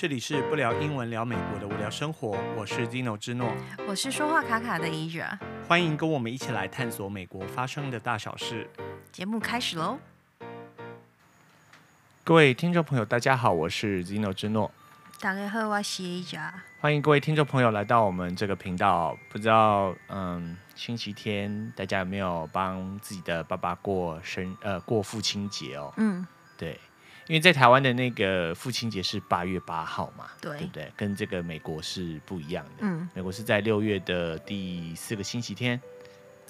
这里是不聊英文聊美国的无聊生活，我是 Zino 之诺，我是说话卡卡的 Asia，欢迎跟我们一起来探索美国发生的大小事。节目开始喽！各位听众朋友，大家好，我是 Zino 之诺。大家好，我是 Asia。欢迎各位听众朋友来到我们这个频道。不知道，嗯，星期天大家有没有帮自己的爸爸过生呃过父亲节哦？嗯，对。因为在台湾的那个父亲节是八月八号嘛，对，对不对？跟这个美国是不一样的。嗯，美国是在六月的第四个星期天，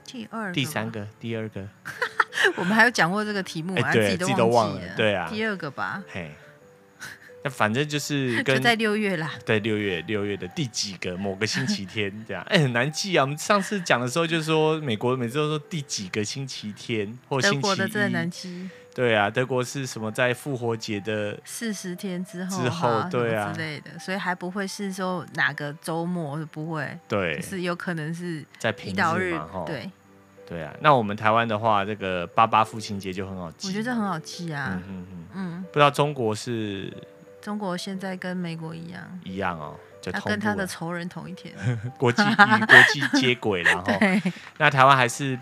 第二、第三个、第二个。我们还有讲过这个题目，哎、对，自己都忘了。对啊，第二个吧。嘿，那反正就是 跟就在六月啦。对，六月六月的第几个某个星期天这样？哎，很难记啊。我们上次讲的时候就是说，美国每次都说第几个星期天或星期一。德国的真的难记。对啊，德国是什么在复活节的四十天之后之后，对啊之类的，所以还不会是说哪个周末不会，对，是有可能是在平日嘛，对，对啊。那我们台湾的话，这个八八父亲节就很好记，我觉得这很好记啊，嗯嗯嗯，不知道中国是，中国现在跟美国一样，一样哦，就他跟他的仇人同一天，国际与国际接轨，然后那台湾还是。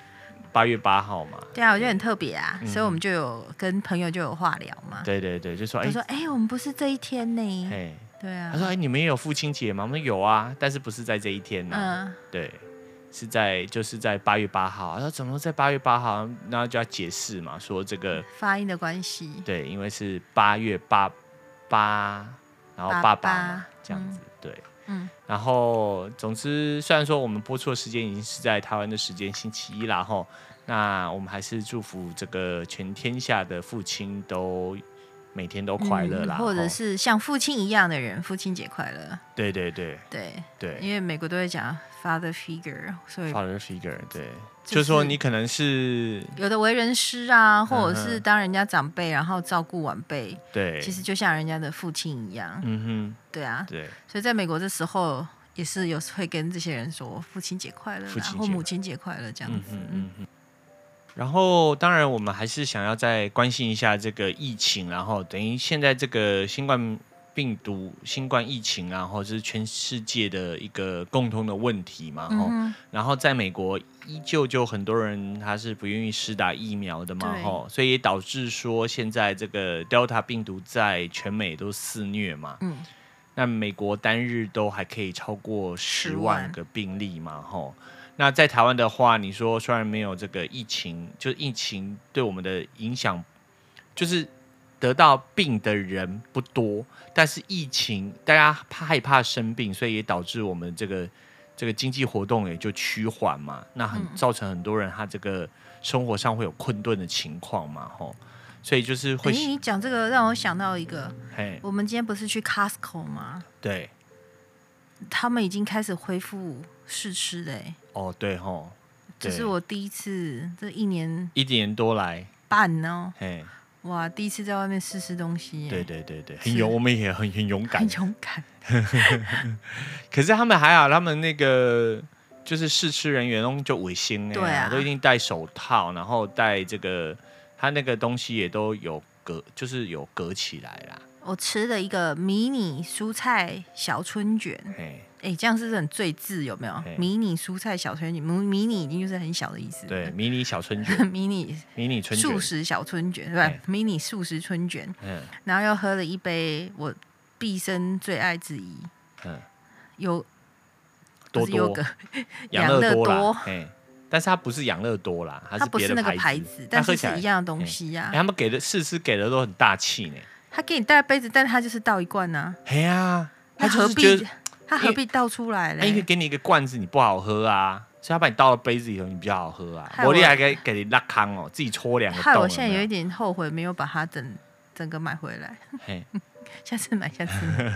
八月八号嘛，对啊，我觉得很特别啊，嗯、所以我们就有跟朋友就有话聊嘛。对对对，就说哎，说哎、欸，我们不是这一天呢。嘿，对啊。他说哎，你们也有父亲节吗？我们有啊，但是不是在这一天呢？嗯，对，是在就是在八月八号。他说怎么在八月八号？然后就要解释嘛，说这个发音的关系。对，因为是八月八八，然后爸爸这样子，嗯、对。嗯，然后总之，虽然说我们播出的时间已经是在台湾的时间星期一了吼，那我们还是祝福这个全天下的父亲都每天都快乐啦，嗯，或者是像父亲一样的人，父亲节快乐。对对对对对，因为美国都会讲 father figure，所以 father figure 对。就是说，你可能是有的为人师啊，或者是当人家长辈，然后照顾晚辈。对，其实就像人家的父亲一样。嗯哼，对啊，对。所以在美国这时候，也是有时会跟这些人说父亲节快乐，然后母亲节快乐这样子。嗯嗯嗯。然后，当然我们还是想要再关心一下这个疫情，然后等于现在这个新冠。病毒、新冠疫情啊，或者是全世界的一个共通的问题嘛。然后在美国，依旧就很多人他是不愿意施打疫苗的嘛，吼。所以也导致说现在这个 Delta 病毒在全美都肆虐嘛。嗯。那美国单日都还可以超过十万个病例嘛，吼万。那在台湾的话，你说虽然没有这个疫情，就是疫情对我们的影响，就是。得到病的人不多，但是疫情大家怕害怕生病，所以也导致我们这个这个经济活动也就趋缓嘛。那很造成很多人他这个生活上会有困顿的情况嘛，吼。所以就是会。你讲这个让我想到一个，嘿，我们今天不是去 Costco 吗？对，他们已经开始恢复试吃嘞。哦，对吼，这是我第一次这一年一年多来半呢，嘿。哇！第一次在外面试试东西，对对对对，很勇，我们也很很勇敢，很勇敢。可是他们还好，他们那个就是试吃人员都就卫生，对啊，都一定戴手套，然后戴这个，他那个东西也都有隔，就是有隔起来啦。我吃了一个迷你蔬菜小春卷。哎，这样是很最字？有没有？迷你蔬菜小春卷，迷迷你已经就是很小的意思。对，迷你小春卷，迷你迷你春素食小春卷，对吧？迷你素食春卷。嗯。然后又喝了一杯我毕生最爱之一。嗯。有多多个 养乐多。但是它不是养乐多啦，它不是那个牌子，但是是一样的东西呀。他们给的试吃给的都很大气呢。他给你带杯子，但是他就是倒一罐呢。嘿呀，他何必？他何必倒出来嘞？因为给你一个罐子，你不好喝啊，所以他把你倒到杯子里头，你比较好喝啊。我厉还给给你拉康哦，自己戳两个洞。害我现在有一点后悔，没有把它整整个买回来。嘿，下次买，下次买。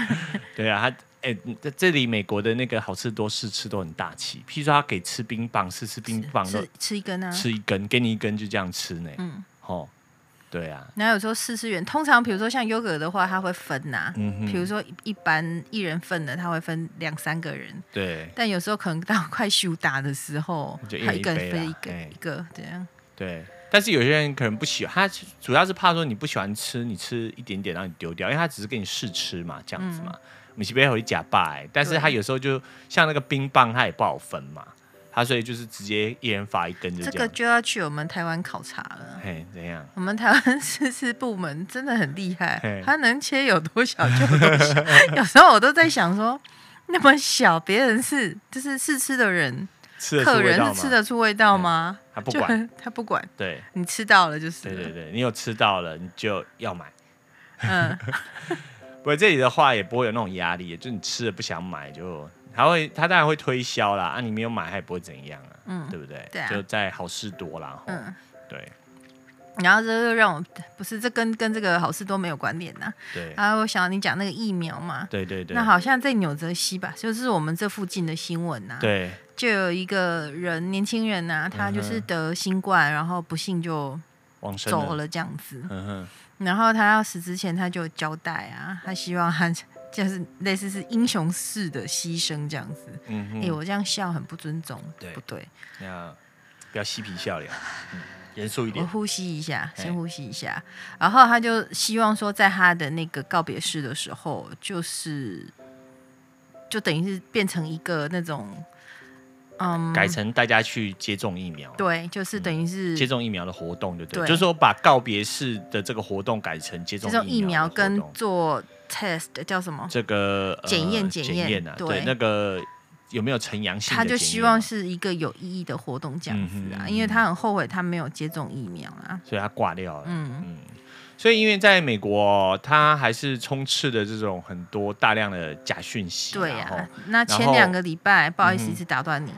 对啊，他哎，在这里美国的那个好吃多试吃都很大气。譬如说，他给吃冰棒，试吃冰棒，吃吃一根啊，吃一根，给你一根就这样吃呢。嗯，好。对啊，然后有时候试吃员，通常比如说像优格的话，他会分呐、啊，嗯哼，比如说一般一人份的，他会分两三个人，对。但有时候可能到快休打的时候，他一个人分一个一个这样，对。但是有些人可能不喜欢，他主要是怕说你不喜欢吃，你吃一点点然后你丢掉，因为他只是给你试吃嘛，这样子嘛。米奇贝回假拜，但是他有时候就像那个冰棒，他也不好分嘛。他所以就是直接一人发一根就这，这个就要去我们台湾考察了。嘿，怎样？我们台湾 试吃部门真的很厉害，他能切有多小就有多小。有时候我都在想说，那么小，别人是就是试吃的人，客人是吃得出味道吗？他不管，他不管。对，你吃到了就是。对对对，你有吃到了，你就要买。嗯。不过这里的话也不会有那种压力，就你吃了不想买就。他会，他当然会推销啦。啊，你没有买，他也不会怎样啊，嗯，对不对？对啊，就在好事多啦。嗯，对。然后这就让我不是这跟跟这个好事多没有关联呐。对。然后我想你讲那个疫苗嘛。对对对。那好像在纽泽西吧，就是我们这附近的新闻呐。对。就有一个人，年轻人呐，他就是得新冠，然后不幸就走了这样子。嗯哼。然后他要死之前，他就交代啊，他希望他。就是类似是英雄式的牺牲这样子，嗯哼，哎、欸，我这样笑很不尊重，对不对？要不要嬉皮笑脸，嗯，严肃一点。我呼吸一下，先呼吸一下，然后他就希望说，在他的那个告别式的时候，就是就等于是变成一个那种，嗯，改成大家去接种疫苗，对，就是等于是、嗯、接种疫苗的活动，对不对？就是说把告别式的这个活动改成接种疫苗跟做。Test 叫什么？这个检验检验啊，对，那个有没有呈阳性？他就希望是一个有意义的活动这样子啊，因为他很后悔他没有接种疫苗啊，所以他挂掉了。嗯嗯，所以因为在美国，他还是充斥的这种很多大量的假讯息。对呀，那前两个礼拜，不好意思，一直打断你。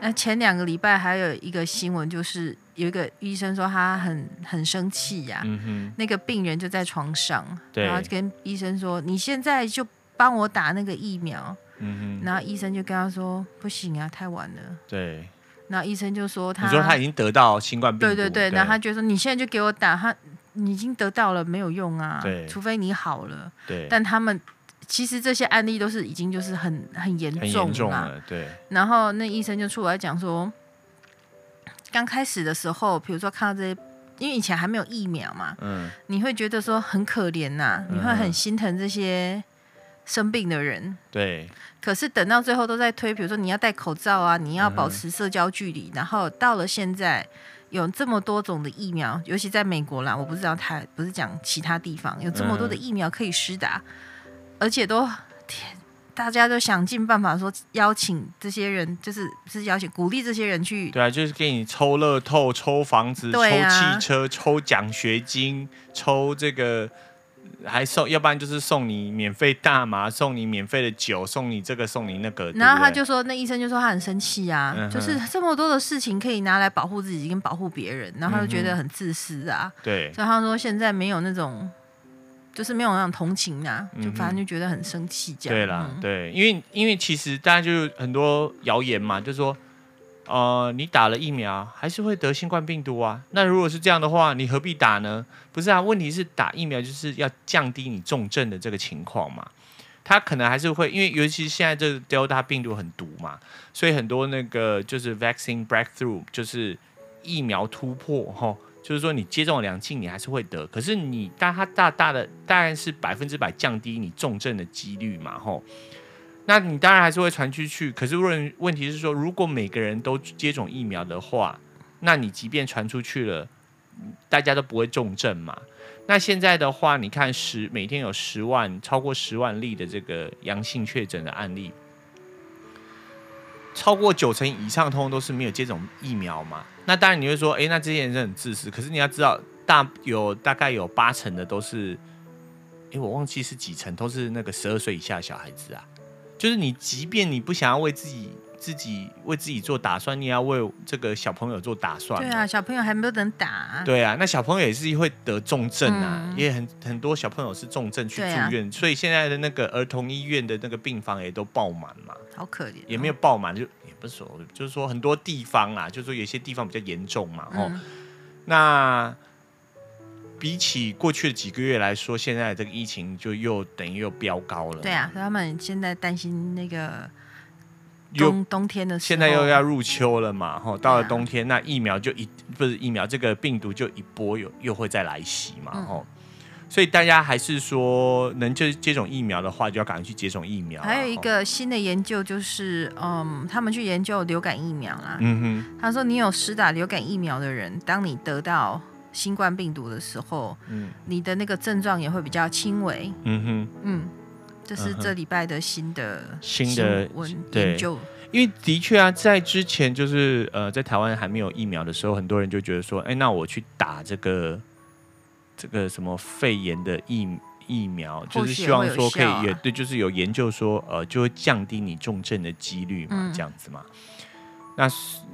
那前两个礼拜还有一个新闻就是。有一个医生说他很很生气呀，嗯、那个病人就在床上，然后跟医生说：“你现在就帮我打那个疫苗。嗯”然后医生就跟他说：“不行啊，太晚了。”对。然后医生就说他：“你说他已经得到新冠病毒。”对对对。对然后他就说：“你现在就给我打，他你已经得到了，没有用啊，对除非你好了。”对。但他们其实这些案例都是已经就是很很严重，重了，对。然后那医生就出来讲说。刚开始的时候，比如说看到这些，因为以前还没有疫苗嘛，嗯，你会觉得说很可怜呐、啊，你会很心疼这些生病的人，对。可是等到最后都在推，比如说你要戴口罩啊，你要保持社交距离，嗯、然后到了现在有这么多种的疫苗，尤其在美国啦，我不知道他不是讲其他地方有这么多的疫苗可以施打，嗯、而且都天。大家都想尽办法说邀请这些人，就是是邀请鼓励这些人去。对啊，就是给你抽乐透、抽房子、抽汽车、抽奖学金、抽这个，还送，要不然就是送你免费大麻、送你免费的酒、送你这个、送你那个。然后他就说，那医生就说他很生气啊，嗯、就是这么多的事情可以拿来保护自己跟保护别人，然后他就觉得很自私啊。嗯、对，所以他说现在没有那种。就是没有那种同情啊，就反正就觉得很生气这样。对啦，对，因为因为其实大家就很多谣言嘛，就说，呃，你打了疫苗还是会得新冠病毒啊？那如果是这样的话，你何必打呢？不是啊，问题是打疫苗就是要降低你重症的这个情况嘛。他可能还是会，因为尤其现在这个 Delta 病毒很毒嘛，所以很多那个就是 vaccine breakthrough，就是疫苗突破哈。就是说，你接种两剂，你还是会得。可是你，但它大大的当然是百分之百降低你重症的几率嘛，吼。那你当然还是会传出去。可是问问题是说，如果每个人都接种疫苗的话，那你即便传出去了，大家都不会重症嘛。那现在的话，你看十每天有十万超过十万例的这个阳性确诊的案例，超过九成以上通通都是没有接种疫苗嘛。那当然你会说，哎、那这些人是很自私。可是你要知道，大有大概有八成的都是，哎、我忘记是几成，都是那个十二岁以下的小孩子啊。就是你，即便你不想要为自己自己为自己做打算，你也要为这个小朋友做打算。对啊，小朋友还没有等打、啊。对啊，那小朋友也是会得重症啊，嗯、也很很多小朋友是重症去住院，啊、所以现在的那个儿童医院的那个病房也都爆满嘛。好可怜、哦。也没有爆满就也。不是说，就是说很多地方啊，就是说有些地方比较严重嘛，哦、嗯，那比起过去的几个月来说，现在这个疫情就又等于又飙高了。对啊，他们现在担心那个冬冬天的时候，现在又要入秋了嘛，吼，到了冬天，那疫苗就一不是疫苗，这个病毒就一波又又会再来袭嘛，吼、嗯。所以大家还是说，能接接种疫苗的话，就要赶快去接种疫苗。还有一个新的研究就是，嗯，他们去研究流感疫苗啦。嗯哼。他说，你有施打流感疫苗的人，当你得到新冠病毒的时候，嗯，你的那个症状也会比较轻微。嗯哼。嗯，这是这礼拜的新的新的研究。因为的确啊，在之前就是呃，在台湾还没有疫苗的时候，很多人就觉得说，哎，那我去打这个。这个什么肺炎的疫疫苗，就是希望说可以也对，就是有研究说，呃，就会降低你重症的几率嘛，这样子嘛。那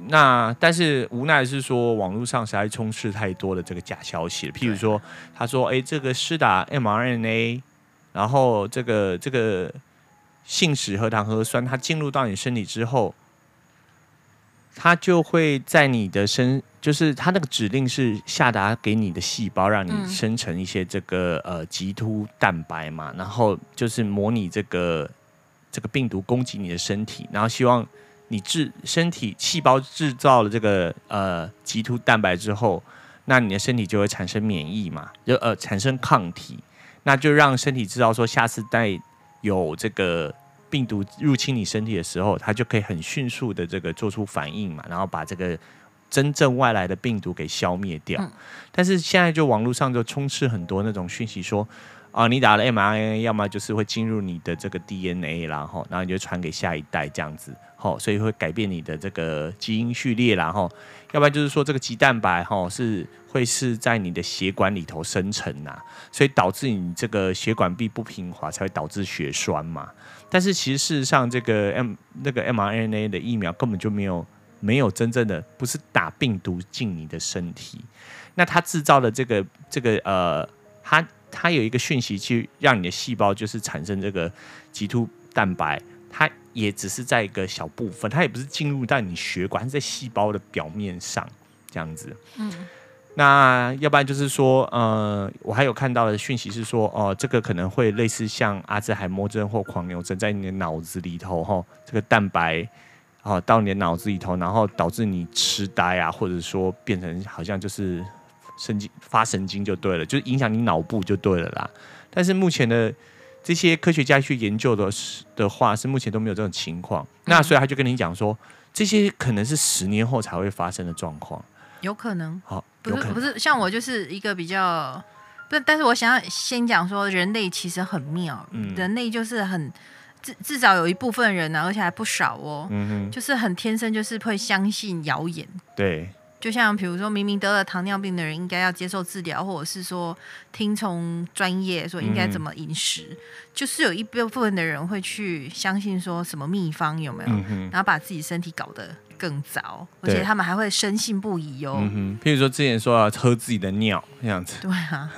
那但是无奈是说，网络上实在充斥太多的这个假消息了。譬如说，他说，哎，这个施打 mRNA，然后这个这个信使核糖核酸，它进入到你身体之后，它就会在你的身。就是它那个指令是下达给你的细胞，让你生成一些这个呃棘突蛋白嘛，然后就是模拟这个这个病毒攻击你的身体，然后希望你制身体细胞制造了这个呃棘突蛋白之后，那你的身体就会产生免疫嘛，就呃产生抗体，那就让身体知道说下次再有这个病毒入侵你身体的时候，它就可以很迅速的这个做出反应嘛，然后把这个。真正外来的病毒给消灭掉，嗯，但是现在就网络上就充斥很多那种讯息说，啊，你打了 mRNA，要么就是会进入你的这个 DNA，然后，然后你就传给下一代这样子，哦，所以会改变你的这个基因序列，然后，要不然就是说这个肌蛋白，吼，是会是在你的血管里头生成呐，所以导致你这个血管壁不平滑，才会导致血栓嘛。但是其实事实上，这个 M 那个 mRNA 的疫苗根本就没有。没有真正的，不是打病毒进你的身体，那它制造的这个这个呃，它它有一个讯息去让你的细胞就是产生这个棘突蛋白，它也只是在一个小部分，它也不是进入到你血管，是在细胞的表面上这样子。嗯，那要不然就是说，呃，我还有看到的讯息是说，哦、呃，这个可能会类似像阿兹海默症或狂牛症，在你的脑子里头哈，这个蛋白。哦，到你的脑子里头，然后导致你痴呆啊，或者说变成好像就是神经发神经就对了，就是影响你脑部就对了啦。但是目前的这些科学家去研究的的话，是目前都没有这种情况。嗯、那所以他就跟你讲说，这些可能是十年后才会发生的状况，有可能。好、哦，不是不是，像我就是一个比较不，但是我想要先讲说，人类其实很妙，嗯、人类就是很。至至少有一部分人呢、啊，而且还不少哦，嗯哼，就是很天生就是会相信谣言，对，就像比如说明明得了糖尿病的人应该要接受治疗，或者是说听从专业说应该怎么饮食，嗯、就是有一部分的人会去相信说什么秘方有没有，嗯、然后把自己身体搞得更糟，而且他们还会深信不疑哦，嗯、譬如说之前说要喝自己的尿这样子，对啊，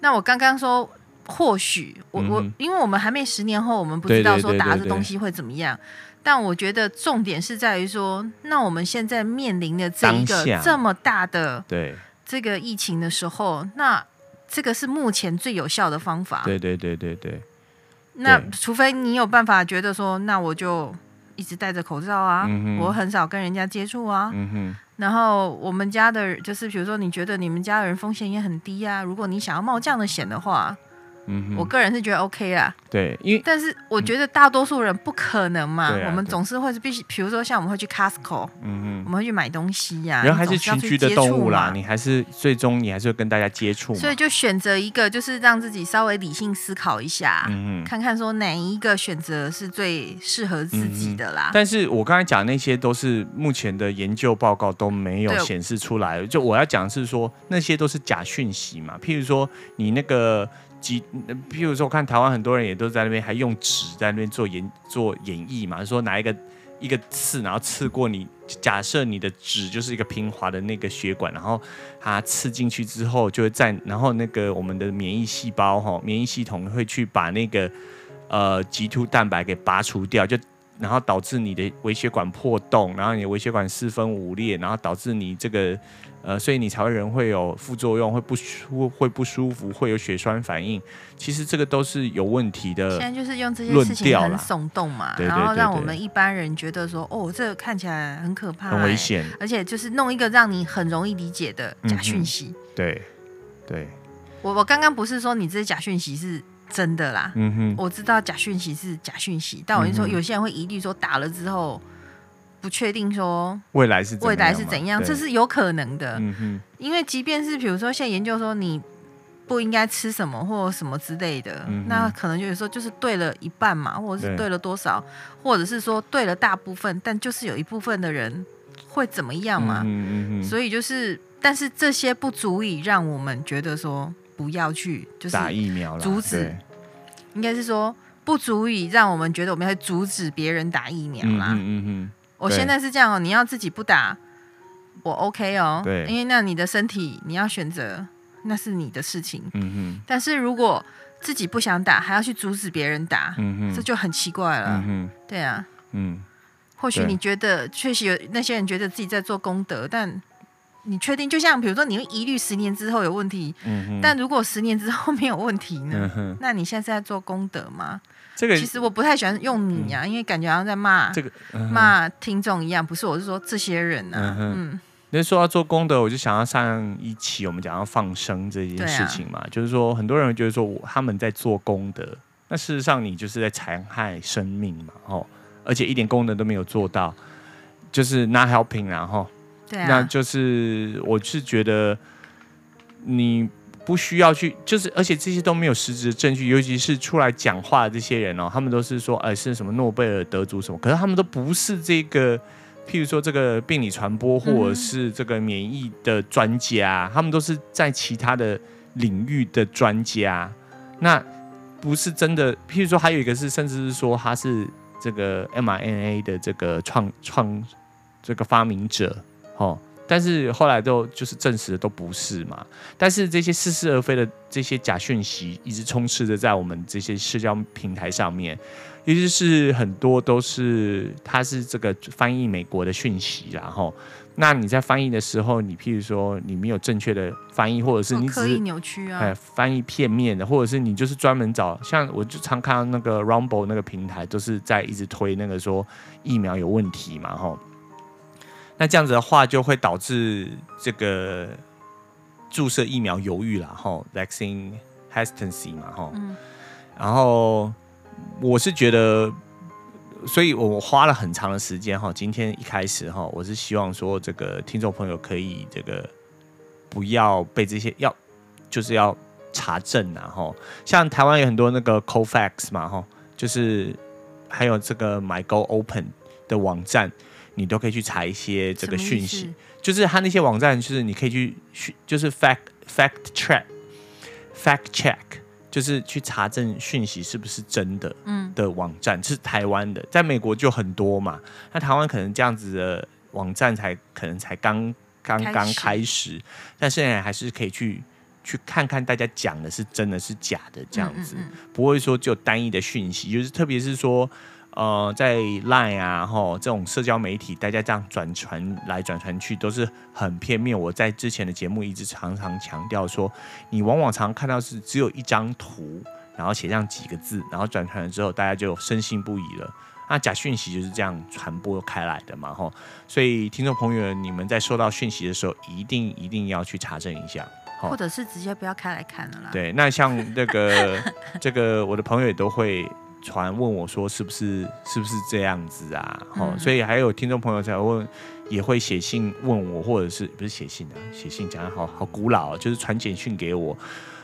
那我刚刚说。或许我我，因为我们还没十年后，我们不知道说打这东西会怎么样。但我觉得重点是在于说，那我们现在面临的这一个这么大的对这个疫情的时候，那这个是目前最有效的方法。对对对对对。那除非你有办法觉得说，那我就一直戴着口罩啊，嗯、我很少跟人家接触啊。嗯、然后我们家的，就是比如说你觉得你们家的人风险也很低啊，如果你想要冒这样的险的话。嗯，我个人是觉得 OK 啦。对，因为但是我觉得大多数人不可能嘛。嗯、我们总是会是必须，比如说像我们会去 Costco，嗯嗯，我们会去买东西呀、啊。人还是群居的动物啦，你还是最终你还是会跟大家接触。所以就选择一个，就是让自己稍微理性思考一下，嗯嗯，看看说哪一个选择是最适合自己的啦。嗯、但是我刚才讲那些都是目前的研究报告都没有显示出来。就我要讲的是说那些都是假讯息嘛。譬如说你那个。几，譬如说，我看台湾很多人也都在那边，还用纸在那边做演做演绎嘛，说拿一个一个刺，然后刺过你，假设你的纸就是一个平滑的那个血管，然后它刺进去之后，就会在，然后那个我们的免疫细胞哈，免疫系统会去把那个呃棘突蛋白给拔除掉，就然后导致你的微血管破洞，然后你的微血管四分五裂，然后导致你这个。呃，所以你才会人会有副作用，会不舒会不舒服，会有血栓反应。其实这个都是有问题的。现在就是用这些事情很耸动嘛，然后让我们一般人觉得说，哦，这个看起来很可怕，很危险，而且就是弄一个让你很容易理解的假讯息。嗯、对，对。我我刚刚不是说你这些假讯息是真的啦，嗯哼，我知道假讯息是假讯息，但我跟你说，有些人会疑虑说打了之后。不确定说未来是未来是怎样，这是有可能的。嗯哼，因为即便是比如说现在研究说你不应该吃什么或什么之类的，嗯、那可能就有时候就是对了一半嘛，或者是对了多少，或者是说对了大部分，但就是有一部分的人会怎么样嘛。嗯嗯，所以就是，但是这些不足以让我们觉得说不要去就是打疫苗了，阻止。应该是说不足以让我们觉得我们会阻止别人打疫苗啦。嗯嗯嗯。我现在是这样哦，你要自己不打，我 OK 哦。对，因为那你的身体你要选择，那是你的事情。嗯哼。但是如果自己不想打，还要去阻止别人打，嗯哼，这就很奇怪了。嗯哼。对啊。嗯。或许你觉得确实有那些人觉得自己在做功德，但你确定？就像比如说，你会疑虑十年之后有问题。但如果十年之后没有问题呢？嗯。那你现在是在做功德吗？这个其实我不太喜欢用你呀、啊，嗯、因为感觉好像在骂这个骂、嗯、听众一样。不是，我是说这些人呢、啊。嗯，嗯那说要做功德，我就想要上一期我们讲要放生这件事情嘛，啊、就是说很多人会觉得说我他们在做功德，那事实上你就是在残害生命嘛，哦，而且一点功德都没有做到，就是 not helping，然后，对啊，那就是我是觉得你。不需要去，就是而且这些都没有实质的证据，尤其是出来讲话的这些人哦，他们都是说，哎，是什么诺贝尔得主什么，可是他们都不是这个，譬如说这个病理传播或者是这个免疫的专家，嗯、他们都是在其他的领域的专家，那不是真的。譬如说，还有一个是，甚至是说他是这个 mRNA 的这个创创这个发明者，哦。但是后来都就是证实的都不是嘛。但是这些似是而非的这些假讯息一直充斥着在我们这些社交平台上面，尤其是很多都是它是这个翻译美国的讯息，然后那你在翻译的时候，你譬如说你没有正确的翻译，或者是你只是刻意扭曲啊，翻译片面的，或者是你就是专门找像我就常看到那个 Rumble 那个平台都是在一直推那个说疫苗有问题嘛，吼。那这样子的话，就会导致这个注射疫苗犹豫了，吼，vaccine hesitancy 嘛，吼，嗯，然后我是觉得，所以我花了很长的时间，哈，今天一开始，哈，我是希望说，这个听众朋友可以这个不要被这些要，就是要查证，然后像台湾有很多那个 Cofax 嘛，哈，就是还有这个 MyGo Open 的网站。你都可以去查一些这个讯息，就是他那些网站，就是你可以去，就是 fact fact check fact check，就是去查证讯息是不是真的，嗯，的网站，是台湾的，在美国就很多嘛，那台湾可能这样子的网站才可能才刚刚刚开始，但现在还是可以去去看看大家讲的是真的是假的这样子，不会说只有单一的讯息，就是特别是说。呃，在 Line 啊，吼这种社交媒体，大家这样转传来转传去都是很片面。我在之前的节目一直常常强调说，你往往常看到是只有一张图，然后写上几个字，然后转传了之后，大家就深信不疑了。那假讯息就是这样传播开来的嘛，吼。所以听众朋友，你们在收到讯息的时候，一定一定要去查证一下，或者是直接不要开来看了啦。对，那像那个 这个，我的朋友也都会。传问我说是不是是不是这样子啊？哦、嗯，所以还有听众朋友在问，也会写信问我，或者是不是写信啊？写信讲的好好古老，就是传简讯给我，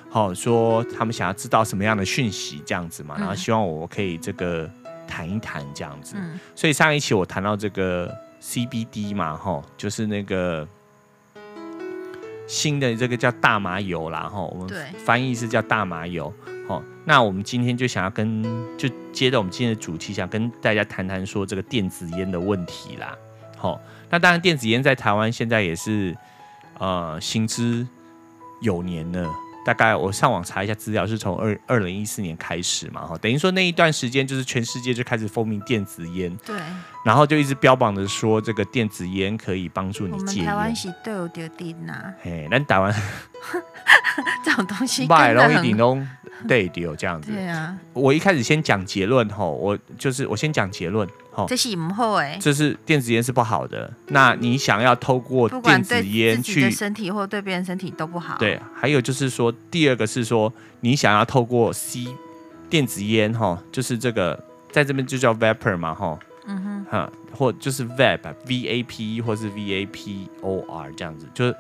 好、哦、说他们想要知道什么样的讯息这样子嘛，然后希望我可以这个谈一谈这样子。嗯、所以上一期我谈到这个 CBD 嘛，哈、哦，就是那个新的这个叫大麻油啦，哈、哦，我们翻译是叫大麻油。好，那我们今天就想要跟，就接着我们今天的主题，想跟大家谈谈说这个电子烟的问题啦。好，那当然电子烟在台湾现在也是呃行之有年了。大概我上网查一下资料，是从二二零一四年开始嘛，哈，等于说那一段时间就是全世界就开始风靡电子烟，对，然后就一直标榜着说这个电子烟可以帮助你戒烟。台湾是都有点点呐，嘿，那台湾 这种东西买了一点都对丢这样子。对啊，我一开始先讲结论哈，我就是我先讲结论。这是不好哎，这是电子烟是不好的。那你想要透过电子烟去身体或对别人身体都不好。对，还有就是说，第二个是说，你想要透过吸电子烟哈，就是这个在这边就叫 vapor 嘛哈，嗯哼，哈，或就是 vape，v a p 或是 v a p o r 这样子，就是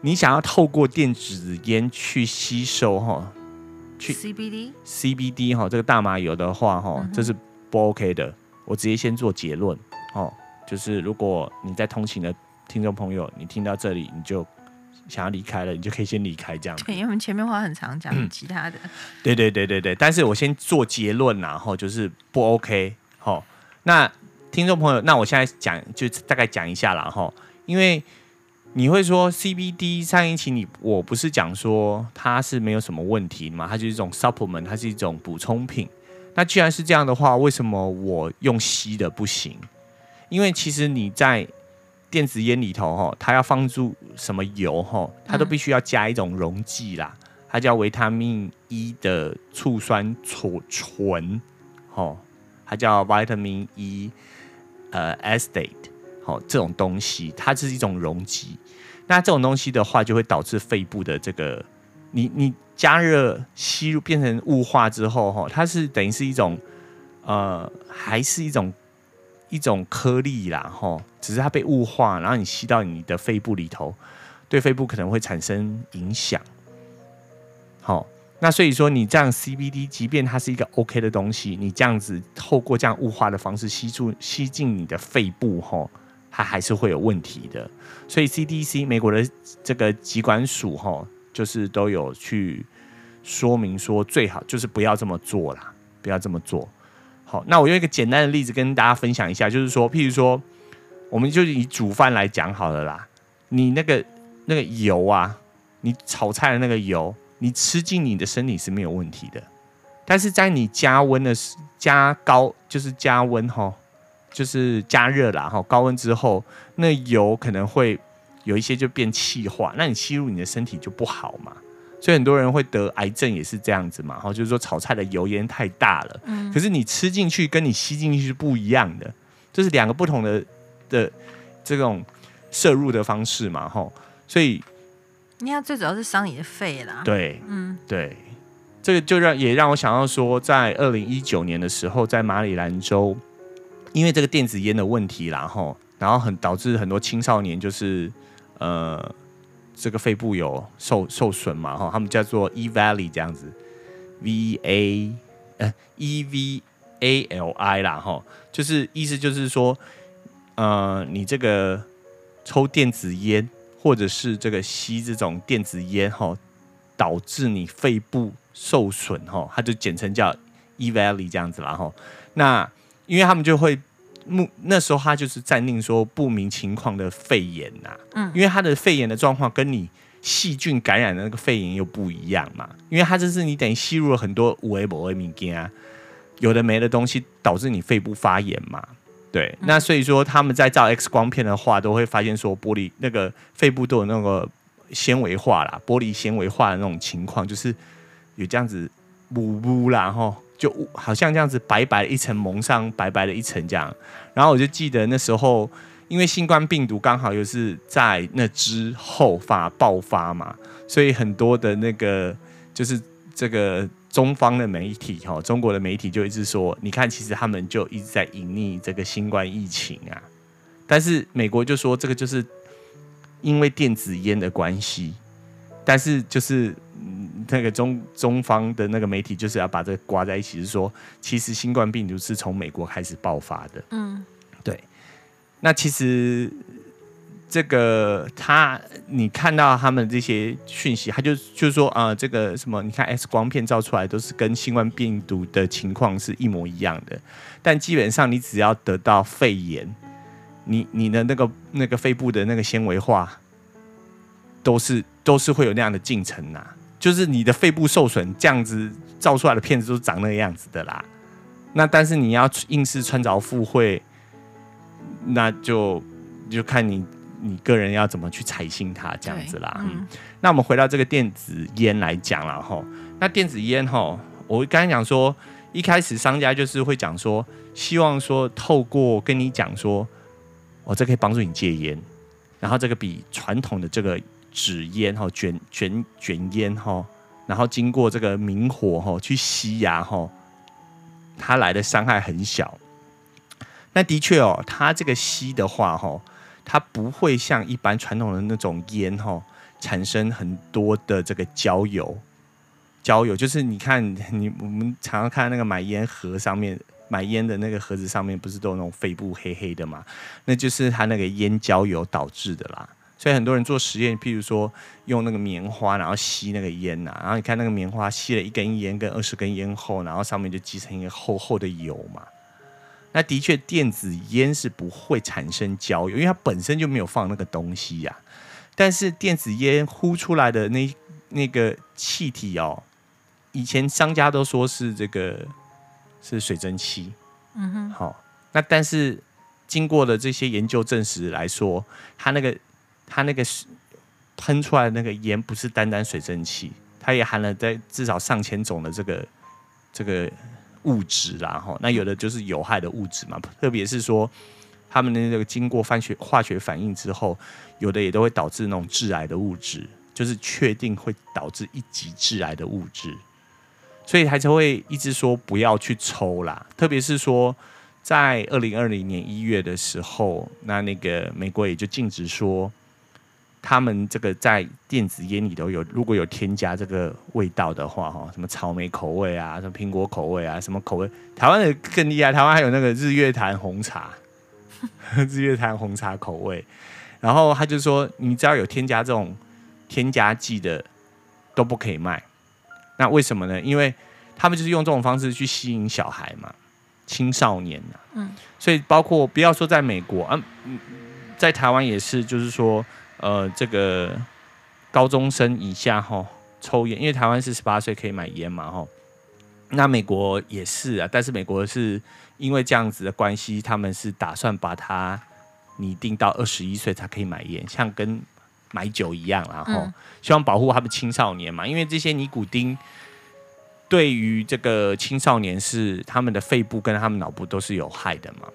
你想要透过电子烟去吸收哈，去 CBD CBD 哈，这个大麻油的话哈，这是不 OK 的。我直接先做结论，哦，就是如果你在通勤的听众朋友，你听到这里你就想要离开了，你就可以先离开这样。对，因为我们前面话很长讲其他的。对对对对对，但是我先做结论，然后就是不 OK，那听众朋友，那我现在讲就大概讲一下了哈，因为你会说 CBD 上一期你我不是讲说它是没有什么问题嘛，它就是一种 supplement，它是一种补充品。那既然是这样的话，为什么我用吸的不行？因为其实你在电子烟里头哈，它要放入什么油哈，它都必须要加一种溶剂啦，它叫维他命 E 的醋酸醇，哈，它叫 vitamin E 呃 acetate，好，这种东西它是一种溶剂。那这种东西的话，就会导致肺部的这个你你。加热吸入变成雾化之后，哈，它是等于是一种，呃，还是一种一种颗粒啦，哈，只是它被雾化，然后你吸到你的肺部里头，对肺部可能会产生影响。好，那所以说你这样 CBD，即便它是一个 OK 的东西，你这样子透过这样雾化的方式吸住吸进你的肺部，哈，它还是会有问题的。所以 CDC 美国的这个疾管署，哈。就是都有去说明说，最好就是不要这么做啦，不要这么做。好，那我用一个简单的例子跟大家分享一下，就是说，譬如说，我们就以煮饭来讲好了啦。你那个那个油啊，你炒菜的那个油，你吃进你的身体是没有问题的。但是在你加温的加高，就是加温哈，就是加热啦哈，高温之后，那油可能会。有一些就变气化，那你吸入你的身体就不好嘛，所以很多人会得癌症也是这样子嘛，哈，就是说炒菜的油烟太大了，嗯，可是你吃进去跟你吸进去是不一样的，这是两个不同的的这种摄入的方式嘛，哈，所以你看最主要是伤你的肺啦，对，嗯，对，这个就让也让我想到说，在二零一九年的时候，在马里兰州，因为这个电子烟的问题啦，哈，然后很导致很多青少年就是。呃，这个肺部有受受损嘛？哈，他们叫做 EVALI 这样子，V A 呃 E V A L I 啦，哈，就是意思就是说，呃，你这个抽电子烟或者是这个吸这种电子烟，哈，导致你肺部受损，哈，它就简称叫 EVALI 这样子啦，哈。那因为他们就会。目那时候他就是暂定说不明情况的肺炎呐、啊，嗯，因为他的肺炎的状况跟你细菌感染的那个肺炎又不一样嘛，因为他这是你等于吸入了很多有的没的物件啊，有的没的东西导致你肺部发炎嘛，对，嗯、那所以说他们在照 X 光片的话，都会发现说玻璃那个肺部都有那个纤维化啦，玻璃纤维化的那种情况，就是有这样子雾雾啦吼。就好像这样子白白的一层蒙上白白的一层这样，然后我就记得那时候，因为新冠病毒刚好又是在那之后发爆发嘛，所以很多的那个就是这个中方的媒体哈，中国的媒体就一直说，你看其实他们就一直在隐匿这个新冠疫情啊，但是美国就说这个就是因为电子烟的关系，但是就是。那个中中方的那个媒体就是要把这个挂在一起，是说其实新冠病毒是从美国开始爆发的。嗯，对。那其实这个他，你看到他们这些讯息，他就就是说啊、呃，这个什么，你看 X 光片照出来都是跟新冠病毒的情况是一模一样的。但基本上你只要得到肺炎，你你的那个那个肺部的那个纤维化，都是都是会有那样的进程呐、啊。就是你的肺部受损，这样子照出来的片子都长那个样子的啦。那但是你要硬是穿着赴会，那就就看你你个人要怎么去采信它这样子啦。那我们回到这个电子烟来讲了哈。那电子烟哈，我刚才讲说，一开始商家就是会讲说，希望说透过跟你讲说，哦，这可以帮助你戒烟，然后这个比传统的这个纸烟哈卷卷卷烟哈，然后经过这个明火哈去吸呀哈。它来的伤害很小，那的确哦，它这个吸的话，哈，它不会像一般传统的那种烟，哈，产生很多的这个焦油。焦油就是你看，你我们常常看那个买烟盒上面，买烟的那个盒子上面，不是都有那种肺部黑黑的嘛？那就是它那个烟焦油导致的啦。所以很多人做实验，譬如说用那个棉花，然后吸那个烟呐，然后你看那个棉花吸了一根烟跟二十根烟后，然后上面就积成一个厚厚的油嘛。那的确，电子烟是不会产生焦油，因为它本身就没有放那个东西呀、啊。但是电子烟呼出来的那那个气体哦，以前商家都说是这个是水蒸气。嗯哼。好，那但是经过了这些研究证实来说，它那个。它那个是喷出来的那个烟，不是单单水蒸气，它也含了在至少上千种的这个这个物质啦。哈，那有的就是有害的物质嘛，特别是说他们的那个经过化学化学反应之后，有的也都会导致那种致癌的物质，就是确定会导致一级致癌的物质，所以还是会一直说不要去抽啦，特别是说。在二零二零年一月的时候，那那个美国也就禁止说，他们这个在电子烟里头有如果有添加这个味道的话，哈，什么草莓口味啊，什么苹果口味啊，什么口味，台湾的更厉害，台湾还有那个日月潭红茶，日月潭红茶口味，然后他就说，你只要有添加这种添加剂的都不可以卖，那为什么呢？因为他们就是用这种方式去吸引小孩嘛。青少年呐、啊，嗯，所以包括不要说在美国啊，在台湾也是，就是说，呃，这个高中生以下哈抽烟，因为台湾是十八岁可以买烟嘛哈，那美国也是啊，但是美国是因为这样子的关系，他们是打算把它拟定到二十一岁才可以买烟，像跟买酒一样，然后希望保护他们青少年嘛，因为这些尼古丁。对于这个青少年是他们的肺部跟他们脑部都是有害的嘛？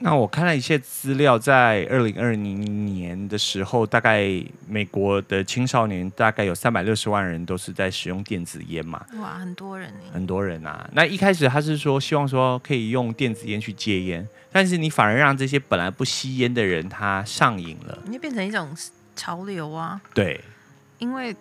那我看了一些资料，在二零二零年的时候，大概美国的青少年大概有三百六十万人都是在使用电子烟嘛。哇，很多人呢。很多人啊。那一开始他是说希望说可以用电子烟去戒烟，但是你反而让这些本来不吸烟的人他上瘾了，你就变成一种潮流啊。对，因为。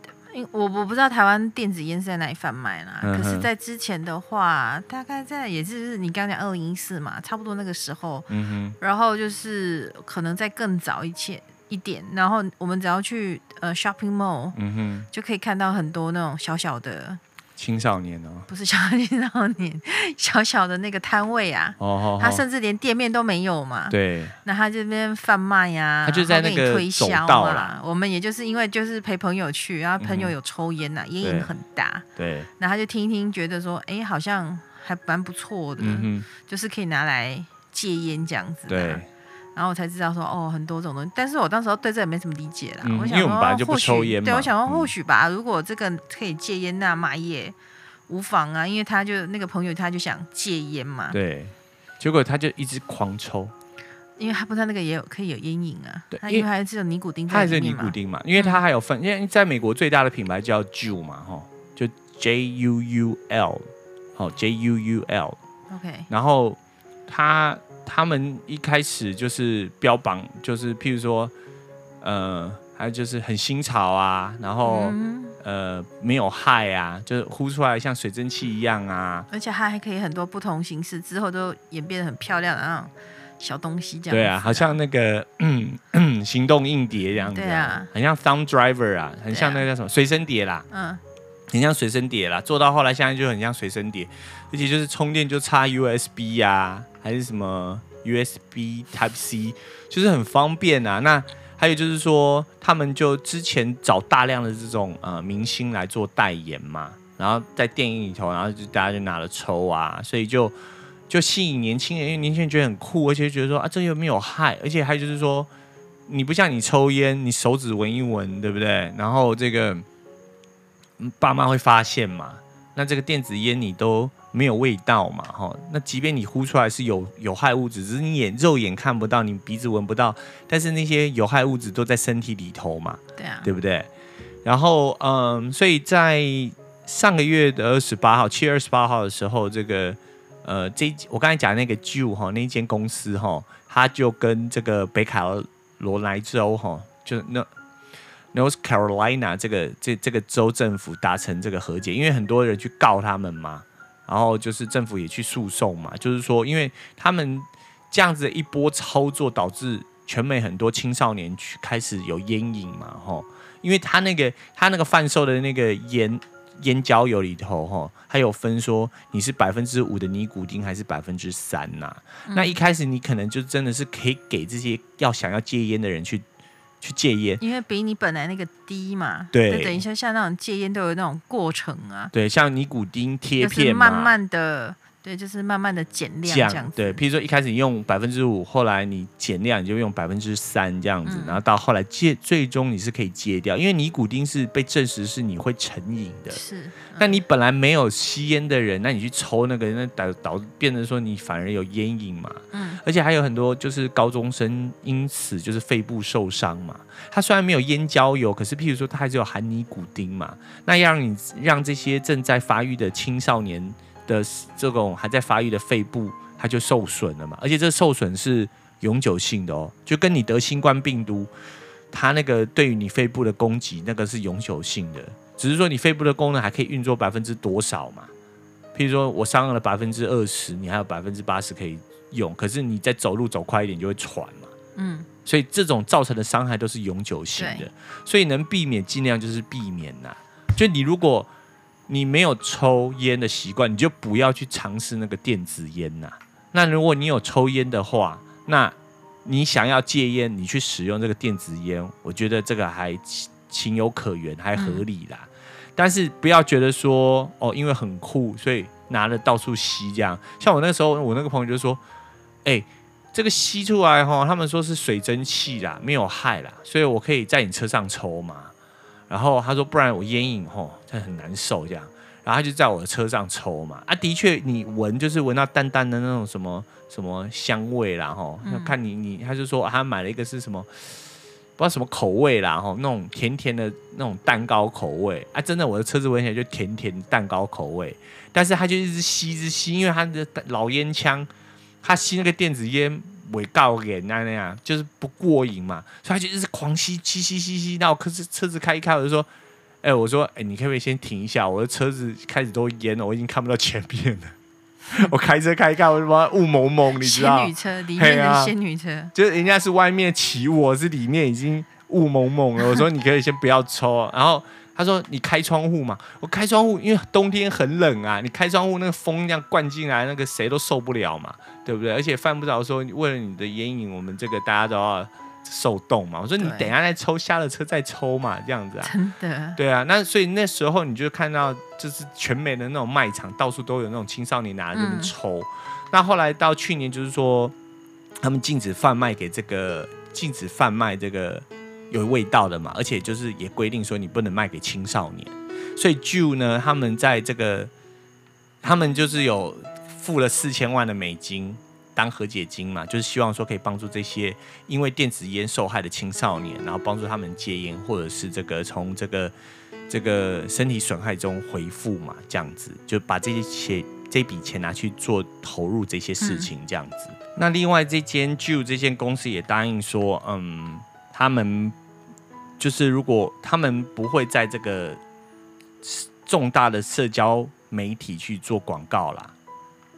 我我不知道台湾电子烟是在哪里贩卖啦，嗯、可是，在之前的话，大概在也就是你刚刚讲二零一四嘛，差不多那个时候，嗯、然后就是可能在更早一些一点，然后我们只要去呃 shopping mall，嗯、就可以看到很多那种小小的。青少年哦，不是小青少年，小小的那个摊位啊，哦，他甚至连店面都没有嘛，对，那他这边贩卖呀，他就在那个推销嘛，我们也就是因为就是陪朋友去，然后朋友有抽烟呐，烟瘾很大，对，然后他就听一听，觉得说，哎，好像还蛮不错的，就是可以拿来戒烟这样子，对。然后我才知道说哦，很多种东西，但是我当时对这也没什么理解啦。嗯、我想说，或许对，我想说或许吧。嗯、如果这个可以戒烟，那买也无妨啊。因为他就那个朋友，他就想戒烟嘛。对。结果他就一直狂抽，因为他不知道那个也有可以有烟瘾啊。对。他因为还是有尼古丁，他还是尼古丁嘛。因为他还有分，嗯、因为在美国最大的品牌叫 Juul 嘛，哈，就 J U U L，好 J U U L。OK。然后他。他们一开始就是标榜，就是譬如说，呃，还有就是很新潮啊，然后、嗯、呃没有害啊，就是呼出来像水蒸气一样啊，而且它还可以很多不同形式，之后都演变得很漂亮的那种小东西这样。对啊，好像那个 行动硬碟这样子，对啊，很像 thumb driver 啊，很像那个叫什么随身碟啦，嗯，很像随身碟啦，做到后来现在就很像随身碟，而且就是充电就插 USB 呀、啊。还是什么 USB Type C，就是很方便啊。那还有就是说，他们就之前找大量的这种呃明星来做代言嘛，然后在电影里头，然后就大家就拿了抽啊，所以就就吸引年轻人，因为年轻人觉得很酷，而且觉得说啊，这又没有害，而且还有就是说，你不像你抽烟，你手指闻一闻，对不对？然后这个爸妈会发现嘛，那这个电子烟你都。没有味道嘛，哈，那即便你呼出来是有有害物质，只是你眼肉眼看不到，你鼻子闻不到，但是那些有害物质都在身体里头嘛，对啊，对不对？然后，嗯，所以在上个月的二十八号，七月二十八号的时候，这个，呃，这我刚才讲那个 Juul 哈，那间公司哈，他就跟这个北卡罗来州哈，就那 North Carolina 这个这这个州政府达成这个和解，因为很多人去告他们嘛。然后就是政府也去诉讼嘛，就是说，因为他们这样子一波操作，导致全美很多青少年去开始有烟瘾嘛，吼，因为他那个他那个贩售的那个烟烟焦油里头，吼，还有分说你是百分之五的尼古丁还是百分之三呐？那一开始你可能就真的是可以给这些要想要戒烟的人去。去戒烟，因为比你本来那个低嘛，对，等一下像那种戒烟都有那种过程啊，对，像尼古丁贴片慢慢的。对，就是慢慢的减量这样子。对，譬如说一开始你用百分之五，后来你减量，你就用百分之三这样子，嗯、然后到后来戒，最终你是可以戒掉，因为尼古丁是被证实是你会成瘾的。是。那、嗯、你本来没有吸烟的人，那你去抽那个，那导导变成说你反而有烟瘾嘛。嗯。而且还有很多就是高中生因此就是肺部受伤嘛。他虽然没有烟焦油，可是譬如说他还是有含尼古丁嘛。那要让你让这些正在发育的青少年。的这种还在发育的肺部，它就受损了嘛，而且这受损是永久性的哦，就跟你得新冠病毒，它那个对于你肺部的攻击，那个是永久性的，只是说你肺部的功能还可以运作百分之多少嘛？譬如说我伤了百分之二十，你还有百分之八十可以用，可是你再走路走快一点就会喘嘛，嗯，所以这种造成的伤害都是永久性的，所以能避免尽量就是避免呐，就你如果。你没有抽烟的习惯，你就不要去尝试那个电子烟呐。那如果你有抽烟的话，那你想要戒烟，你去使用这个电子烟，我觉得这个还情有可原，还合理啦。但是不要觉得说哦，因为很酷，所以拿了到处吸这样。像我那时候，我那个朋友就说：“哎，这个吸出来哈，他们说是水蒸气啦，没有害啦，所以我可以在你车上抽嘛。”然后他说：“不然我烟瘾吼，他很难受这样。”然后他就在我的车上抽嘛。啊，的确，你闻就是闻到淡淡的那种什么什么香味啦吼。看你你，他就说他买了一个是什么，不知道什么口味啦吼，那种甜甜的那种蛋糕口味啊。真的，我的车子闻起来就甜甜蛋糕口味。但是他就一直吸，一直吸，因为他的老烟枪，他吸那个电子烟。尾告给那那样，就是不过瘾嘛，所以他就一直狂吸吸吸吸吸。那我可是车子开一开，我就说，哎、欸，我说，哎、欸，你可不可以先停一下？我的车子开始都淹了，我已经看不到前面了。我开车开一开，我他妈雾蒙蒙，你知道？仙女车里面的仙女车，啊、就是人家是外面起雾，我是里面已经雾蒙蒙了。我说你可以先不要抽，然后。他说：“你开窗户嘛？我开窗户，因为冬天很冷啊。你开窗户，那个风这样灌进来，那个谁都受不了嘛，对不对？而且犯不着说为了你的烟瘾，我们这个大家都要受冻嘛。我说你等一下再抽，下了车再抽嘛，这样子啊。真的。对啊，那所以那时候你就看到，就是全美的那种卖场，到处都有那种青少年拿着那边抽。嗯、那后来到去年，就是说他们禁止贩卖给这个，禁止贩卖这个。”有味道的嘛，而且就是也规定说你不能卖给青少年，所以 Juul 呢，他们在这个，他们就是有付了四千万的美金当和解金嘛，就是希望说可以帮助这些因为电子烟受害的青少年，然后帮助他们戒烟，或者是这个从这个这个身体损害中恢复嘛，这样子就把这些钱这笔钱拿去做投入这些事情，这样子。嗯、那另外这间 Juul 这间公司也答应说，嗯。他们就是，如果他们不会在这个重大的社交媒体去做广告啦，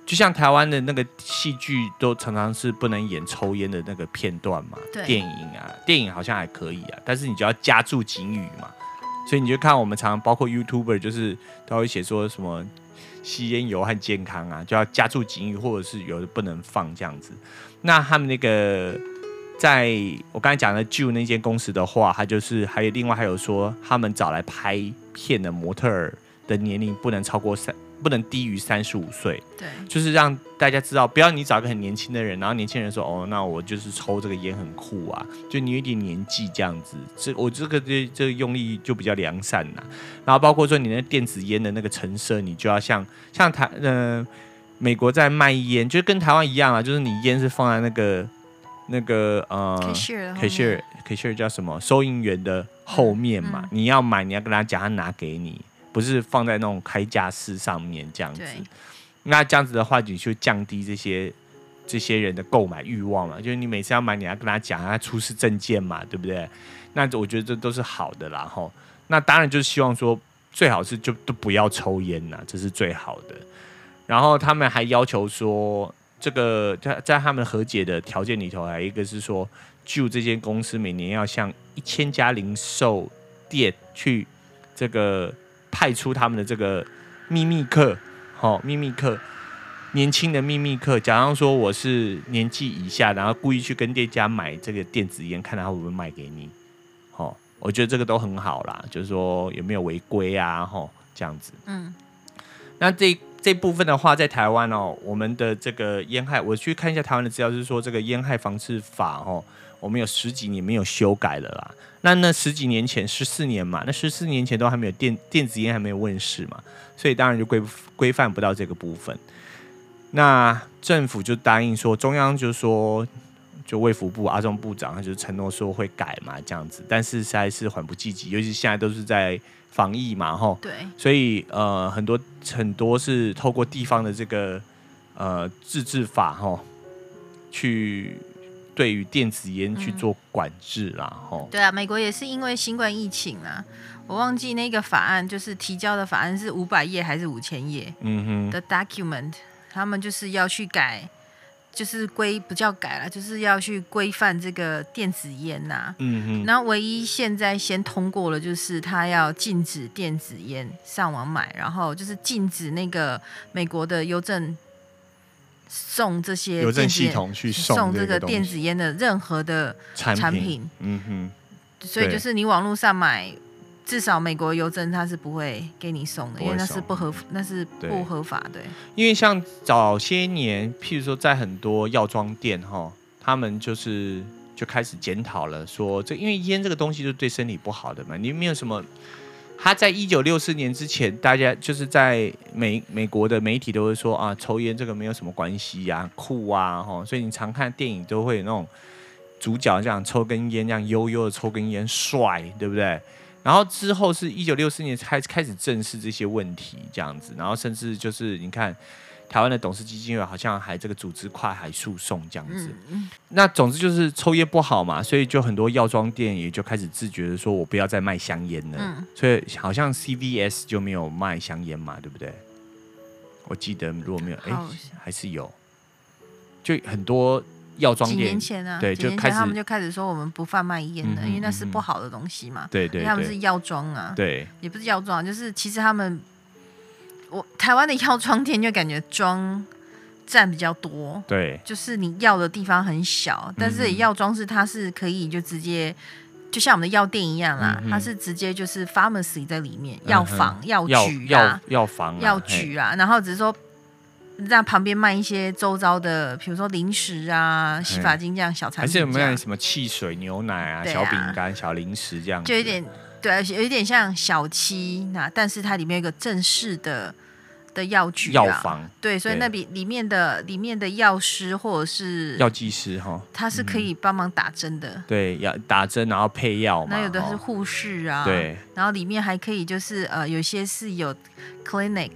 就像台湾的那个戏剧都常常是不能演抽烟的那个片段嘛，电影啊，电影好像还可以啊，但是你就要加注警语嘛，所以你就看我们常常包括 YouTuber 就是都会写说什么吸烟油和健康啊，就要加注警语，或者是有的不能放这样子。那他们那个。在我刚才讲的 Juul 那间公司的话，他就是还有另外还有说，他们找来拍片的模特儿的年龄不能超过三。不能低于三十五岁，对，就是让大家知道，不要你找一个很年轻的人，然后年轻人说，哦，那我就是抽这个烟很酷啊，就你有一点年纪这样子，这我这个这这个用力就比较良善呐。然后包括说你那电子烟的那个成色，你就要像像台呃美国在卖烟，就跟台湾一样啊，就是你烟是放在那个那个呃 cashier cashier cashier 叫什么？收银员的后面嘛，嗯嗯、你要买你要跟他讲，他拿给你。不是放在那种开架式上面这样子，那这样子的话，你就降低这些这些人的购买欲望嘛。就是你每次要买，你要跟他讲，他出示证件嘛，对不对？那我觉得这都是好的啦。吼，那当然就是希望说，最好是就都不要抽烟呐，这是最好的。然后他们还要求说，这个在在他们和解的条件里头，还一个是说，就这间公司每年要向一千家零售店去这个。派出他们的这个秘密客，好，秘密客，年轻的秘密客，假如说我是年纪以下，然后故意去跟店家买这个电子烟，看他会不会卖给你，好，我觉得这个都很好啦，就是说有没有违规啊，吼，这样子。嗯，那这这部分的话，在台湾哦，我们的这个烟害，我去看一下台湾的资料，是说这个烟害防治法，哦，我们有十几年没有修改了啦。那那十几年前，十四年嘛，那十四年前都还没有电电子烟还没有问世嘛，所以当然就规规范不到这个部分。那政府就答应说，中央就说，就卫福部阿中部长他就承诺说会改嘛，这样子，但是实在是缓不济急，尤其现在都是在防疫嘛，吼，对，所以呃很多很多是透过地方的这个呃自治法吼去。对于电子烟去做管制啦，吼、嗯。对啊，美国也是因为新冠疫情啊，我忘记那个法案就是提交的法案是五百页还是五千页？嗯哼。的 document，他们就是要去改，就是规不叫改了，就是要去规范这个电子烟呐、啊。嗯哼。然后唯一现在先通过了，就是他要禁止电子烟上网买，然后就是禁止那个美国的邮政。送这些邮政系统去送，送这个电子烟的任何的产品，产品嗯哼，所以就是你网络上买，至少美国邮政他是不会给你送的，因为那是不合，那是不合法的。因为像早些年，譬如说在很多药妆店哈，他们就是就开始检讨了，说这因为烟这个东西就对身体不好的嘛，你没有什么。他在一九六四年之前，大家就是在美美国的媒体都会说啊，抽烟这个没有什么关系呀、啊，酷啊，哈，所以你常看电影都会有那种主角这样抽根烟，这样悠悠的抽根烟，帅，对不对？然后之后是一九六四年开开始正视这些问题，这样子，然后甚至就是你看。台湾的董事基金会好像还这个组织跨海诉讼这样子，那总之就是抽烟不好嘛，所以就很多药妆店也就开始自觉的说，我不要再卖香烟了。所以好像 CVS 就没有卖香烟嘛，对不对？我记得如果没有，哎，还是有，就很多药妆店几年前啊，对，就开始他们就开始说我们不贩卖烟了，因为那是不好的东西嘛。对对，他们是药妆啊，对，也不是药妆，就是其实他们。我台湾的药妆店就感觉妆占比较多，对，就是你要的地方很小，但是药妆是它是可以就直接，就像我们的药店一样啦，它是直接就是 pharmacy 在里面，药房、药局啊，药房、药局啊，然后只是说在旁边卖一些周遭的，比如说零食啊、洗发精这样小产品，还是有没有什么汽水、牛奶啊、小饼干、小零食这样，就有点。对，有一点像小七那，但是它里面有一个正式的的药局、药房，对，所以那里里面的里面的药师或者是药剂师哈，他是可以帮忙打针的，对，要打针然后配药嘛，那有的是护士啊，对，然后里面还可以就是呃，有些是有 clinic，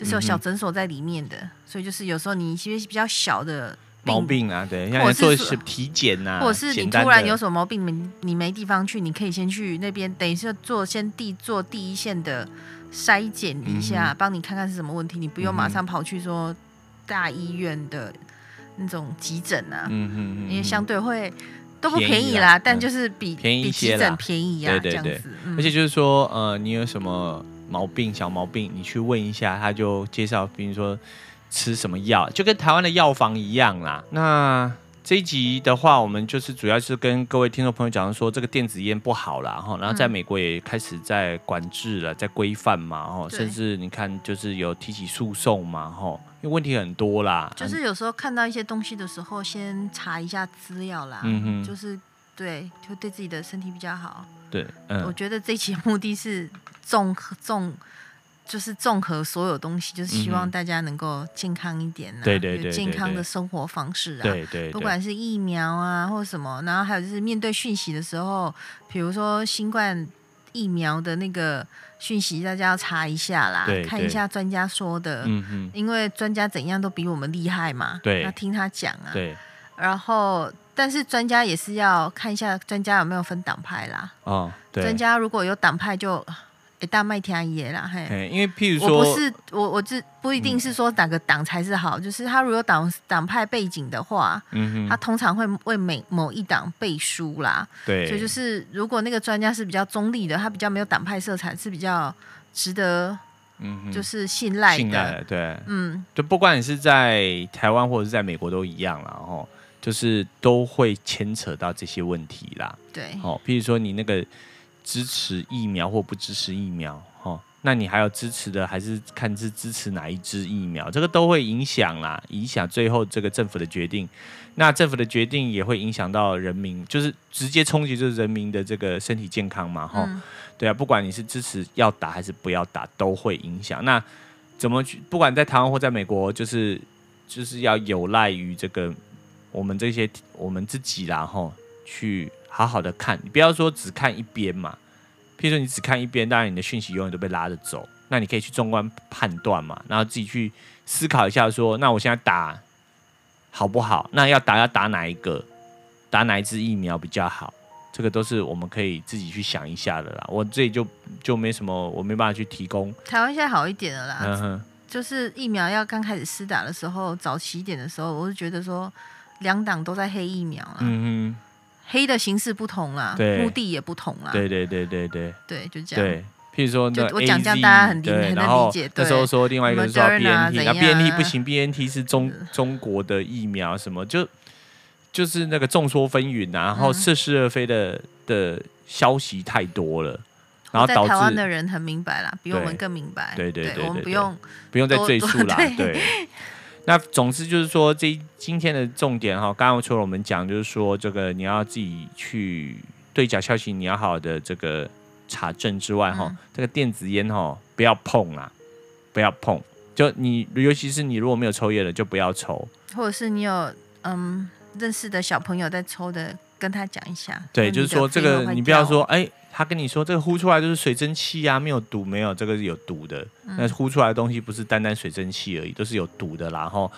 就是有小诊所在里面的，所以就是有时候你一些比较小的。毛病啊，对，像做一些体检啊，或者是你突然有什么毛病，你你没地方去，你可以先去那边，等于是做先第做第一线的筛检一下，帮、嗯、你看看是什么问题，你不用马上跑去说大医院的那种急诊啊，嗯嗯因为相对会都不便宜啦，宜但就是比便宜一些啦，比急诊便宜啊，对对对，这样子，嗯、而且就是说，呃，你有什么毛病小毛病，你去问一下，他就介绍，比如说。吃什么药，就跟台湾的药房一样啦。那这一集的话，我们就是主要是跟各位听众朋友讲说，这个电子烟不好啦，哈，然后在美国也开始在管制了，在规范嘛，哈，甚至你看就是有提起诉讼嘛，哈，因为问题很多啦。就是有时候看到一些东西的时候，先查一下资料啦，嗯哼，就是对，就对自己的身体比较好。对，嗯，我觉得这期目的是综合综。就是综合所有东西，就是希望大家能够健康一点、啊，对对对，健康的生活方式啊，对对，不管是疫苗啊或什么，然后还有就是面对讯息的时候，比如说新冠疫苗的那个讯息，大家要查一下啦，看一下专家说的，嗯嗯，因为专家怎样都比我们厉害嘛，对，要听他讲啊，对，然后但是专家也是要看一下专家有没有分党派啦，哦，对，专家如果有党派就。哎，大麦田爷啦，嘿，因为譬如说，我不是我，我这不一定是说哪个党才是好，嗯、就是他如果党党派背景的话，嗯哼，他通常会为每某一党背书啦，对，所以就是如果那个专家是比较中立的，他比较没有党派色彩，是比较值得，嗯，就是信赖的，信赖的，对，嗯，就不管你是在台湾或者是在美国都一样啦，吼，就是都会牵扯到这些问题啦，对，哦，譬如说你那个。支持疫苗或不支持疫苗，哦，那你还有支持的，还是看是支持哪一支疫苗，这个都会影响啦，影响最后这个政府的决定。那政府的决定也会影响到人民，就是直接冲击就是人民的这个身体健康嘛，哈、嗯，对啊，不管你是支持要打还是不要打，都会影响。那怎么去？不管在台湾或在美国，就是就是要有赖于这个我们这些我们自己然后，去。好好的看，你不要说只看一边嘛。譬如说你只看一边，当然你的讯息永远都被拉着走。那你可以去纵观判断嘛，然后自己去思考一下说，说那我现在打好不好？那要打要打哪一个？打哪一支疫苗比较好？这个都是我们可以自己去想一下的啦。我这里就就没什么，我没办法去提供。台湾现在好一点了啦，嗯，就是疫苗要刚开始施打的时候，早期一点的时候，我是觉得说两党都在黑疫苗啊，嗯哼。黑的形式不同啦，目的也不同啦。对对对对对，对就这样。对，譬如说，我讲这样大家很理很能理解。那时候说另外一个是说 BNT，那 BNT 不行，BNT 是中中国的疫苗，什么就就是那个众说纷纭，然后似是而非的的消息太多了，然后导致台湾的人很明白啦，比我们更明白。对对对，我们不用不用再赘述啦，对。那总之就是说，这今天的重点哈，刚刚除了我们讲，就是说这个你要自己去对假消息，你要好好的这个查证之外哈，嗯、这个电子烟哈不要碰啊，不要碰。就你尤其是你如果没有抽烟的，就不要抽。或者是你有嗯认识的小朋友在抽的，跟他讲一下。对，就是说这个你不要说哎。他跟你说这个呼出来就是水蒸气啊，没有毒，没有这个是有毒的。那呼出来的东西不是单单水蒸气而已，都是有毒的啦。然后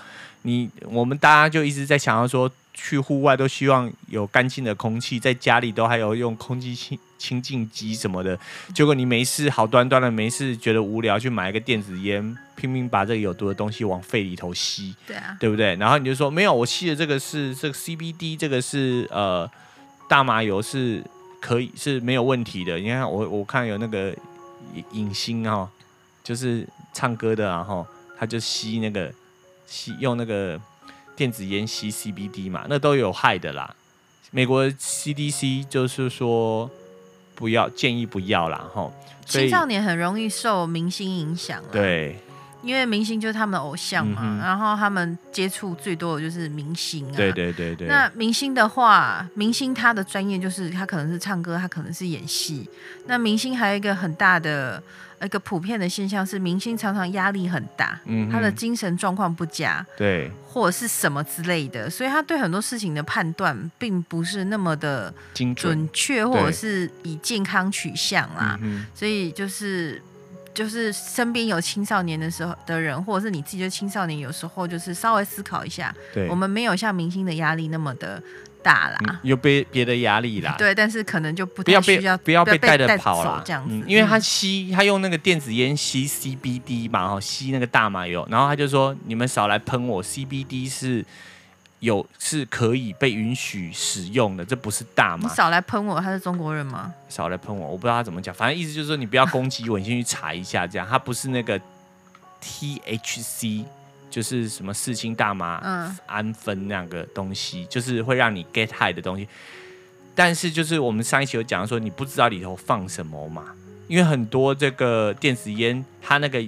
你我们大家就一直在想要说，去户外都希望有干净的空气，在家里都还有用空气清清净机什么的。结果你没事，好端端的没事，觉得无聊去买一个电子烟，拼命把这个有毒的东西往肺里头吸，对啊，对不对？然后你就说没有，我吸的这个是这个 CBD，这个是呃大麻油是。可以是没有问题的。你看我我看有那个影星哦，就是唱歌的，然后他就吸那个吸用那个电子烟吸 CBD 嘛，那都有害的啦。美国 CDC 就是说不要建议不要啦。哈。青少年很容易受明星影响。啊对。因为明星就是他们的偶像嘛，嗯、然后他们接触最多的就是明星啊。对对对对。那明星的话，明星他的专业就是他可能是唱歌，他可能是演戏。那明星还有一个很大的一个普遍的现象是，明星常常压力很大，嗯、他的精神状况不佳，对，或者是什么之类的，所以他对很多事情的判断并不是那么的准确，准或者是以健康取向啦。嗯、所以就是。就是身边有青少年的时候的人，或者是你自己就青少年，有时候就是稍微思考一下，对，我们没有像明星的压力那么的大啦，嗯、有别别的压力啦，对，但是可能就不太需要不要被不要被带着跑了这样子，嗯、因为他吸他用那个电子烟吸 CBD 嘛，哈，吸那个大麻油，然后他就说你们少来喷我，CBD 是。有是可以被允许使用的，这不是大麻。你少来喷我，他是中国人吗？少来喷我，我不知道他怎么讲，反正意思就是说你不要攻击我，你先去查一下，这样他不是那个 THC，就是什么四氢大麻胺酚那个东西，就是会让你 get high 的东西。但是就是我们上一期有讲说，你不知道里头放什么嘛，因为很多这个电子烟，它那个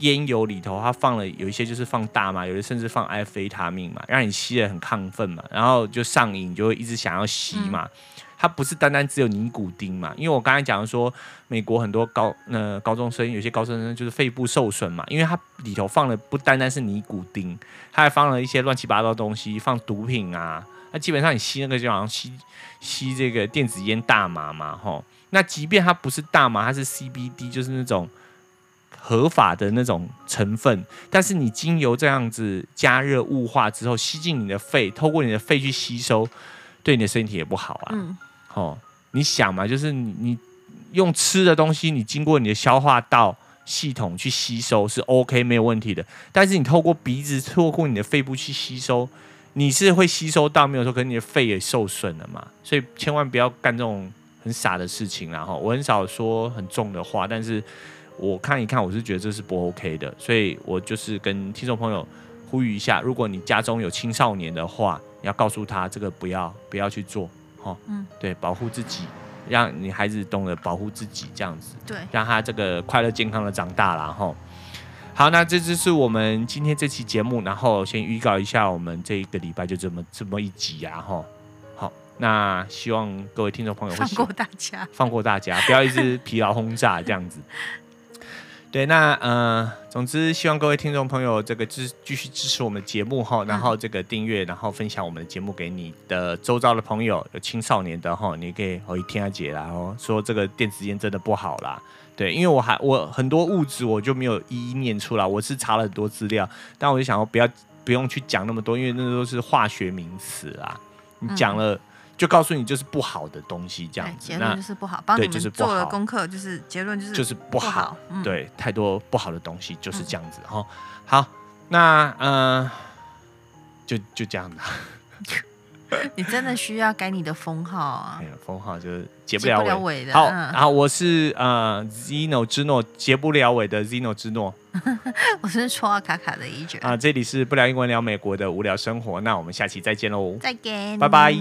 烟油里头它放了有一些就是放大麻，有的甚至放埃非他命嘛，让你吸的很亢奋嘛，然后就上瘾，就会一直想要吸嘛。嗯它不是单单只有尼古丁嘛？因为我刚才讲说，美国很多高呃高中生，有些高中生就是肺部受损嘛，因为它里头放的不单单是尼古丁，它还放了一些乱七八糟的东西，放毒品啊。那基本上你吸那个就好像吸吸这个电子烟大麻嘛，吼。那即便它不是大麻，它是 CBD，就是那种合法的那种成分，但是你经由这样子加热雾化之后，吸进你的肺，透过你的肺去吸收，对你的身体也不好啊。嗯哦，你想嘛，就是你你用吃的东西，你经过你的消化道系统去吸收是 OK 没有问题的。但是你透过鼻子、透过你的肺部去吸收，你是会吸收到没有说，可是你的肺也受损了嘛。所以千万不要干这种很傻的事情。然后我很少说很重的话，但是我看一看，我是觉得这是不 OK 的。所以我就是跟听众朋友呼吁一下，如果你家中有青少年的话，你要告诉他这个不要不要去做。哦，嗯，对，保护自己，让你孩子懂得保护自己，这样子，对，让他这个快乐健康的长大了，哈。好，那这就是我们今天这期节目，然后先预告一下，我们这一个礼拜就这么这么一集啊，哈。好，那希望各位听众朋友会放过大家，放过大家，不要一直疲劳轰炸这样子。对，那呃，总之希望各位听众朋友这个支继续支持我们的节目哈，然后这个订阅，然后分享我们的节目给你的周遭的朋友，有青少年的哈，你可以回听下姐啦哦，说这个电子烟真的不好啦。对，因为我还我很多物质我就没有一一念出来，我是查了很多资料，但我就想说不要不用去讲那么多，因为那都是化学名词啦，你讲了。嗯就告诉你就是不好的东西，这样子，结论就是不好。帮你们做了功课，就是结论就是就是不好。对，太多不好的东西就是这样子哈。好，那嗯，就就这样子。你真的需要改你的封号啊？封号就是结不了尾的。好，然后我是呃 Zino 之诺，结不了尾的 Zino 之诺。我是戳卡卡的一卷。啊，这里是不聊英文聊美国的无聊生活，那我们下期再见喽。再见，拜拜。